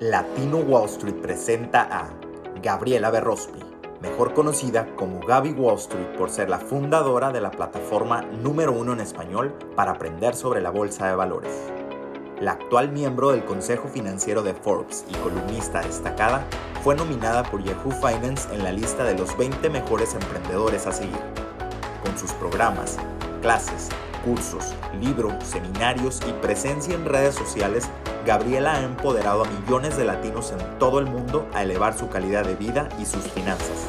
Latino Wall Street presenta a Gabriela Berrospi, mejor conocida como Gaby Wall Street por ser la fundadora de la plataforma número uno en español para aprender sobre la bolsa de valores. La actual miembro del Consejo Financiero de Forbes y columnista destacada, fue nominada por Yahoo Finance en la lista de los 20 mejores emprendedores a seguir. Con sus programas, clases, cursos, libros, seminarios y presencia en redes sociales, Gabriela ha empoderado a millones de latinos en todo el mundo a elevar su calidad de vida y sus finanzas.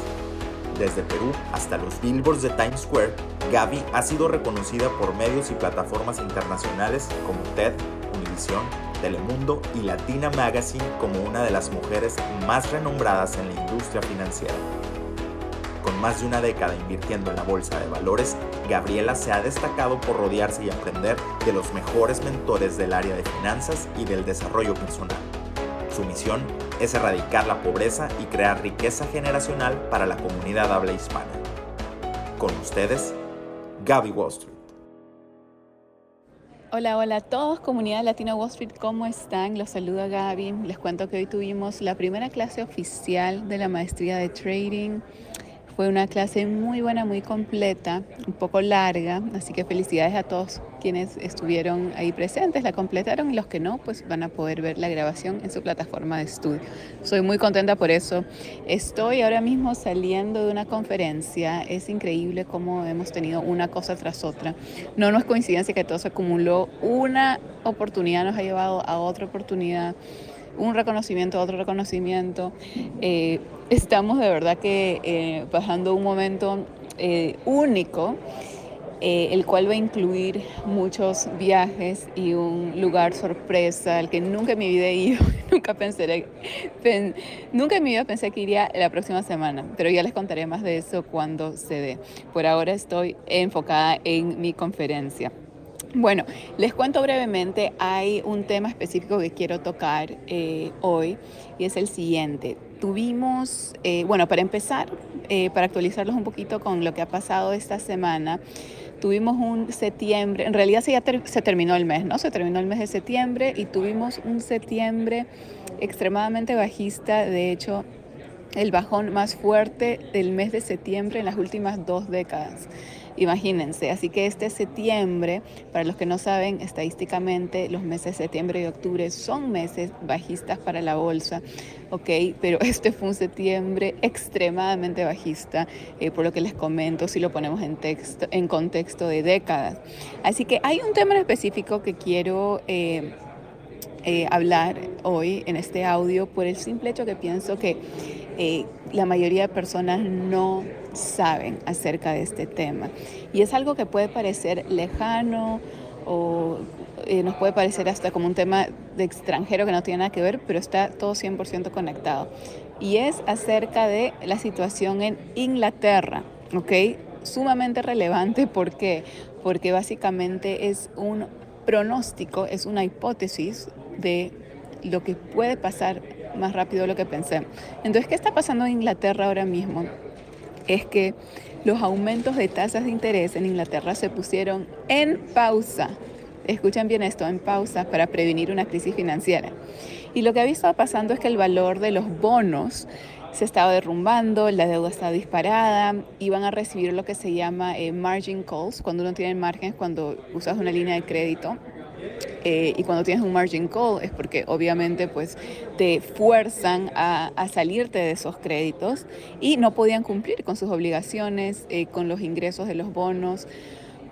Desde Perú hasta los billboards de Times Square, Gaby ha sido reconocida por medios y plataformas internacionales como TED, Univision, Telemundo y Latina Magazine como una de las mujeres más renombradas en la industria financiera. Con más de una década invirtiendo en la bolsa de valores, Gabriela se ha destacado por rodearse y aprender de los mejores mentores del área de finanzas y del desarrollo personal. Su misión es erradicar la pobreza y crear riqueza generacional para la comunidad habla hispana. Con ustedes, Gaby Wall Street. Hola, hola a todos, comunidad Latina Wall Street, ¿cómo están? Los saluda Gaby. Les cuento que hoy tuvimos la primera clase oficial de la maestría de trading fue una clase muy buena, muy completa, un poco larga, así que felicidades a todos quienes estuvieron ahí presentes, la completaron y los que no, pues van a poder ver la grabación en su plataforma de estudio. Soy muy contenta por eso. Estoy ahora mismo saliendo de una conferencia, es increíble cómo hemos tenido una cosa tras otra. No, no es coincidencia que todo se acumuló, una oportunidad nos ha llevado a otra oportunidad un reconocimiento, otro reconocimiento. Eh, estamos de verdad que eh, pasando un momento eh, único, el cual va a incluir muchos viajes y un lugar sorpresa al que nunca en mi vida he ido, nunca pensé, nunca en mi vida pensé que iría la próxima semana, pero ya les contaré más de eso cuando se dé. Por ahora estoy enfocada en mi conferencia. Bueno, les cuento brevemente, hay un tema específico que quiero tocar eh, hoy y es el siguiente. Tuvimos, eh, bueno, para empezar, eh, para actualizarlos un poquito con lo que ha pasado esta semana, tuvimos un septiembre, en realidad se ya se terminó el mes, ¿no? Se terminó el mes de septiembre y tuvimos un septiembre extremadamente bajista, de hecho, el bajón más fuerte del mes de septiembre en las últimas dos décadas. Imagínense, así que este septiembre, para los que no saben, estadísticamente los meses de septiembre y octubre son meses bajistas para la bolsa, ¿ok? Pero este fue un septiembre extremadamente bajista, eh, por lo que les comento, si lo ponemos en, texto, en contexto de décadas. Así que hay un tema específico que quiero... Eh, eh, hablar hoy en este audio por el simple hecho que pienso que la mayoría de personas no saben acerca de este tema. Y es algo que puede parecer lejano o eh, nos puede parecer hasta como un tema de extranjero que no tiene nada que ver, pero está todo 100% conectado. Y es acerca de la situación en Inglaterra, ¿ok? Sumamente relevante, ¿por qué? Porque básicamente es un pronóstico, es una hipótesis de lo que puede pasar más rápido de lo que pensé. Entonces, ¿qué está pasando en Inglaterra ahora mismo? Es que los aumentos de tasas de interés en Inglaterra se pusieron en pausa. Escuchen bien esto, en pausa para prevenir una crisis financiera. Y lo que había estado pasando es que el valor de los bonos se estaba derrumbando, la deuda estaba disparada, iban a recibir lo que se llama eh, margin calls, cuando uno tiene márgenes, cuando usas una línea de crédito eh, y cuando tienes un margin call es porque obviamente pues te fuerzan a, salirte de esos créditos y no podían cumplir con sus obligaciones, eh, con los ingresos de los bonos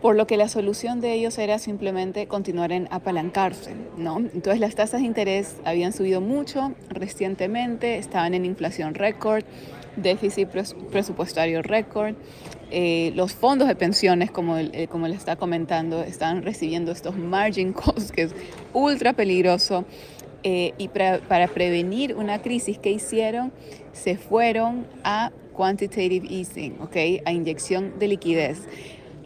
por lo que la solución de ellos era simplemente continuar en apalancarse, ¿no? Entonces las tasas de interés habían subido mucho recientemente, estaban en inflación récord, déficit presupuestario récord, eh, los fondos de pensiones, como, eh, como le está comentando, están recibiendo estos margin calls, que es ultra peligroso. Eh, y para prevenir una crisis que hicieron, se fueron a quantitative easing, ¿okay? a inyección de liquidez.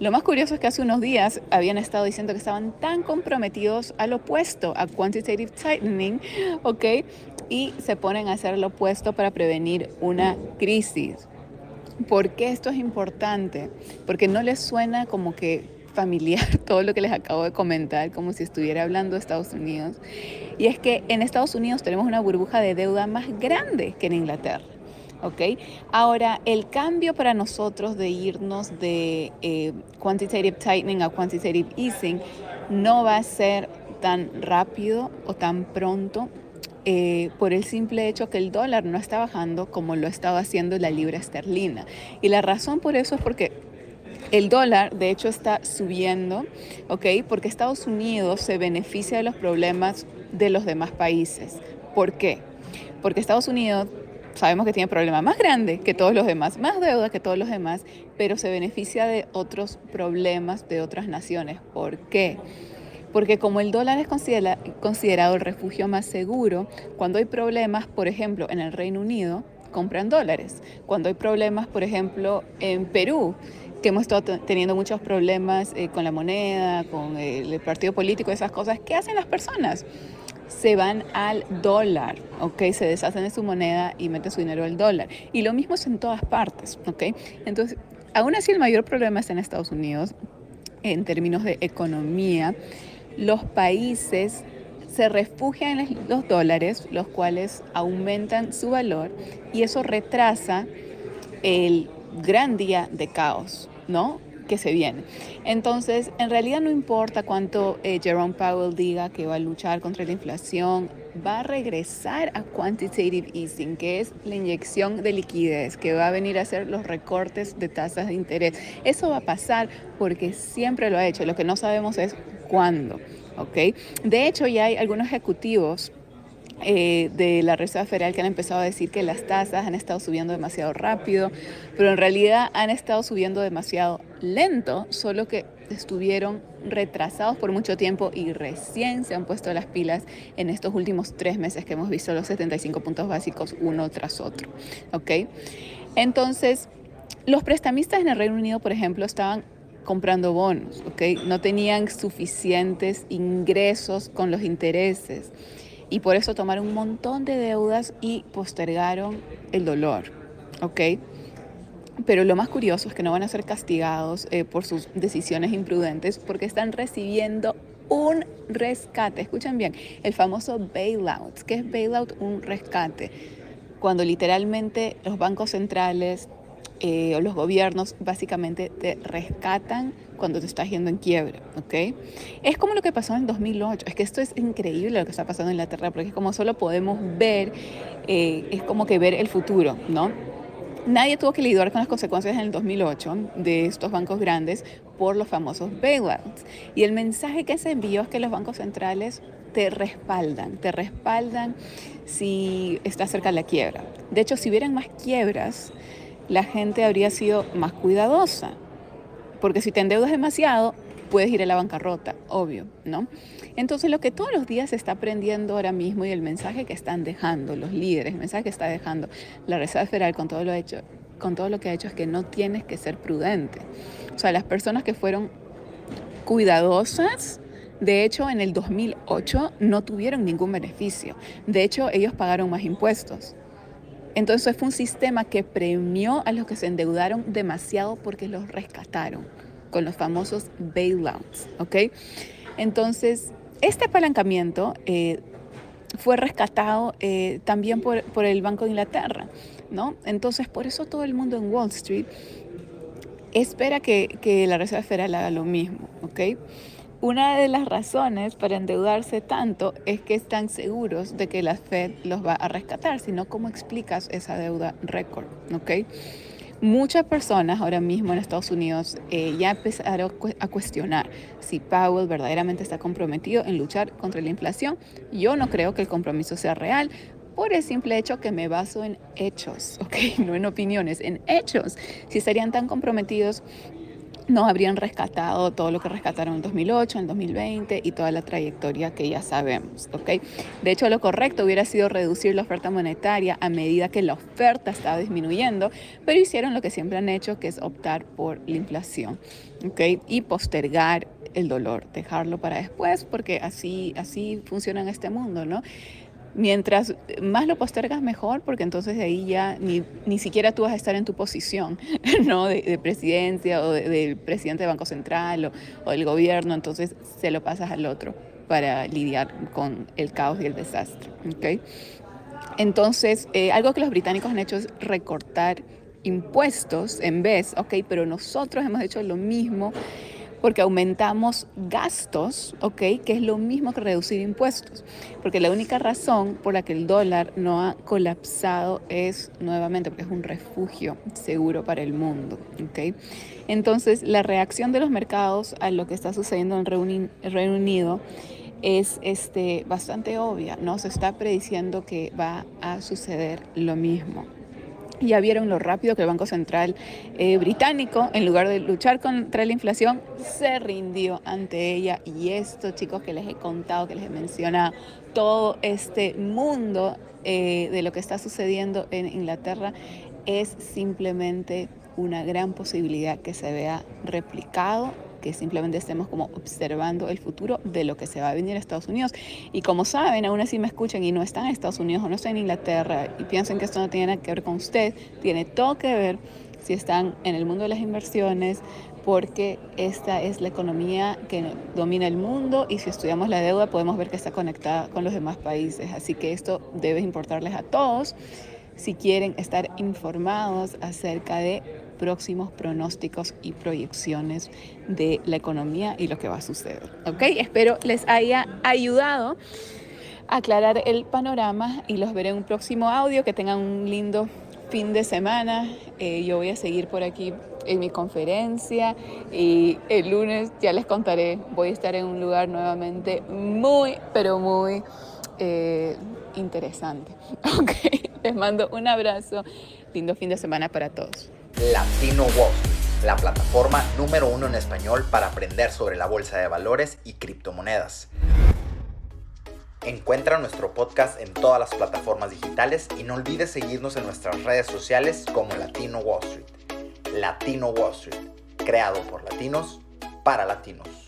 Lo más curioso es que hace unos días habían estado diciendo que estaban tan comprometidos al opuesto, a quantitative tightening, ¿ok? Y se ponen a hacer lo opuesto para prevenir una crisis. ¿Por qué esto es importante? Porque no les suena como que familiar todo lo que les acabo de comentar, como si estuviera hablando de Estados Unidos. Y es que en Estados Unidos tenemos una burbuja de deuda más grande que en Inglaterra. ¿Ok? Ahora, el cambio para nosotros de irnos de eh, quantitative tightening a quantitative easing no va a ser tan rápido o tan pronto eh, por el simple hecho que el dólar no está bajando como lo estaba haciendo la libra esterlina. Y la razón por eso es porque el dólar, de hecho, está subiendo, ¿ok? Porque Estados Unidos se beneficia de los problemas de los demás países. ¿Por qué? Porque Estados Unidos sabemos que tiene problemas más grandes que todos los demás, más deuda que todos los demás, pero se beneficia de otros problemas de otras naciones. ¿Por qué? Porque como el dólar es considerado el refugio más seguro, cuando hay problemas, por ejemplo, en el Reino Unido, compran dólares. Cuando hay problemas, por ejemplo, en Perú, que hemos estado teniendo muchos problemas eh, con la moneda, con el partido político, esas cosas, ¿qué hacen las personas? Se van al dólar, ¿ok? Se deshacen de su moneda y meten su dinero al dólar. Y lo mismo es en todas partes, ¿ok? Entonces, aún así el mayor problema está en Estados Unidos en términos de economía. Los países se refugian en los dólares, los cuales aumentan su valor y eso retrasa el gran día de caos, ¿no? Que se viene. Entonces, en realidad no importa cuánto eh, Jerome Powell diga que va a luchar contra la inflación, va a regresar a quantitative easing, que es la inyección de liquidez, que va a venir a hacer los recortes de tasas de interés. Eso va a pasar porque siempre lo ha hecho. Lo que no sabemos es cuándo. ¿ok? De hecho, ya hay algunos ejecutivos eh, de la Reserva Federal que han empezado a decir que las tasas han estado subiendo demasiado rápido, pero en realidad han estado subiendo demasiado lento, solo que estuvieron retrasados por mucho tiempo y recién se han puesto las pilas en estos últimos tres meses que hemos visto los 75 puntos básicos uno tras otro. ¿ok? Entonces, los prestamistas en el Reino Unido, por ejemplo, estaban comprando bonos, ¿ok? No tenían suficientes ingresos con los intereses y por eso tomaron un montón de deudas y postergaron el dolor, ¿ok? Pero lo más curioso es que no van a ser castigados eh, por sus decisiones imprudentes porque están recibiendo un rescate. Escuchen bien, el famoso bailout. ¿Qué es bailout? Un rescate. Cuando literalmente los bancos centrales eh, o los gobiernos básicamente te rescatan cuando te estás yendo en quiebra, ¿ok? Es como lo que pasó en el 2008, es que esto es increíble lo que está pasando en Inglaterra, porque es como solo podemos ver, eh, es como que ver el futuro, ¿no? Nadie tuvo que lidiar con las consecuencias en el 2008 de estos bancos grandes por los famosos bailouts. Y el mensaje que se envió es que los bancos centrales te respaldan, te respaldan si estás cerca de la quiebra. De hecho, si hubieran más quiebras, la gente habría sido más cuidadosa. Porque si te endeudas demasiado, puedes ir a la bancarrota, obvio, ¿no? Entonces lo que todos los días se está aprendiendo ahora mismo y el mensaje que están dejando los líderes, el mensaje que está dejando la Reserva Federal con todo lo hecho, con todo lo que ha hecho es que no tienes que ser prudente. O sea, las personas que fueron cuidadosas, de hecho, en el 2008 no tuvieron ningún beneficio. De hecho, ellos pagaron más impuestos. Entonces fue un sistema que premió a los que se endeudaron demasiado porque los rescataron con los famosos bailouts, ¿ok? Entonces, este apalancamiento eh, fue rescatado eh, también por, el Banco de Inglaterra, ¿no? Entonces, por eso todo el mundo en Wall Street espera que, que la Reserva Federal haga lo mismo, ¿ok? Una de las razones para endeudarse tanto es que están seguros de que la Fed los va a rescatar, si no, ¿cómo explicas esa deuda récord? ¿okay? Muchas personas ahora mismo en Estados Unidos eh, ya empezaron a cuestionar si Powell verdaderamente está comprometido en luchar contra la inflación. Yo no creo que el compromiso sea real por el simple hecho que me baso en hechos, ¿ok? No en opiniones, en hechos. Si estarían tan comprometidos no habrían rescatado todo lo que rescataron en 2008, en 2020 y toda la trayectoria que ya sabemos. ¿ok? De hecho, lo correcto hubiera sido reducir la oferta monetaria a medida que la oferta estaba disminuyendo, pero hicieron lo que siempre han hecho, que es optar por la inflación ¿ok? y postergar el dolor, dejarlo para después, porque así, así funciona en este mundo. ¿no? Mientras más lo postergas, mejor, porque entonces de ahí ya ni, ni siquiera tú vas a estar en tu posición, ¿no? De, presidencia o del presidente del Banco Central o, o del gobierno, entonces se lo pasas al otro para lidiar con el caos y el desastre, ¿ok? Entonces, eh, algo que los británicos han hecho es recortar impuestos en vez, ok, pero nosotros hemos hecho lo mismo porque aumentamos gastos, ¿ok? Que es lo mismo que reducir impuestos. Porque la única razón por la que el dólar no ha colapsado es nuevamente porque es un refugio seguro para el mundo, ¿ok? Entonces, la reacción de los mercados a lo que está sucediendo en el Reino Unido es este, bastante obvia, ¿no? Se está prediciendo que va a suceder lo mismo. Ya vieron lo rápido que el Banco Central eh, británico, en lugar de luchar contra la inflación, se rindió ante ella. Y esto, chicos, que les he contado, que les he mencionado, todo este mundo eh, de lo que está sucediendo en Inglaterra es simplemente una gran posibilidad que se vea replicado que simplemente estemos como observando el futuro de lo que se va a venir a Estados Unidos. Y como saben, aún así me escuchan y no están en Estados Unidos o no están en Inglaterra y piensan que esto no tiene nada que ver con usted, tiene todo que ver si están en el mundo de las inversiones, porque esta es la economía que domina el mundo y si estudiamos la deuda podemos ver que está conectada con los demás países. Así que esto debe importarles a todos si quieren estar informados acerca de próximos pronósticos y proyecciones de la economía y lo que va a suceder. ¿Ok? Espero les haya ayudado a aclarar el panorama y los veré en un próximo audio. Que tengan un lindo fin de semana. Eh, yo voy a seguir por aquí en mi conferencia y el lunes ya les contaré, voy a estar en un lugar nuevamente muy, pero muy eh, interesante. Ok, les mando un abrazo, lindo fin de semana para todos. Latino Wall Street, la plataforma número uno en español para aprender sobre la bolsa de valores y criptomonedas. Encuentra nuestro podcast en todas las plataformas digitales y no olvides seguirnos en nuestras redes sociales como Latino Wall Street. Latino Wall Street, creado por latinos para latinos.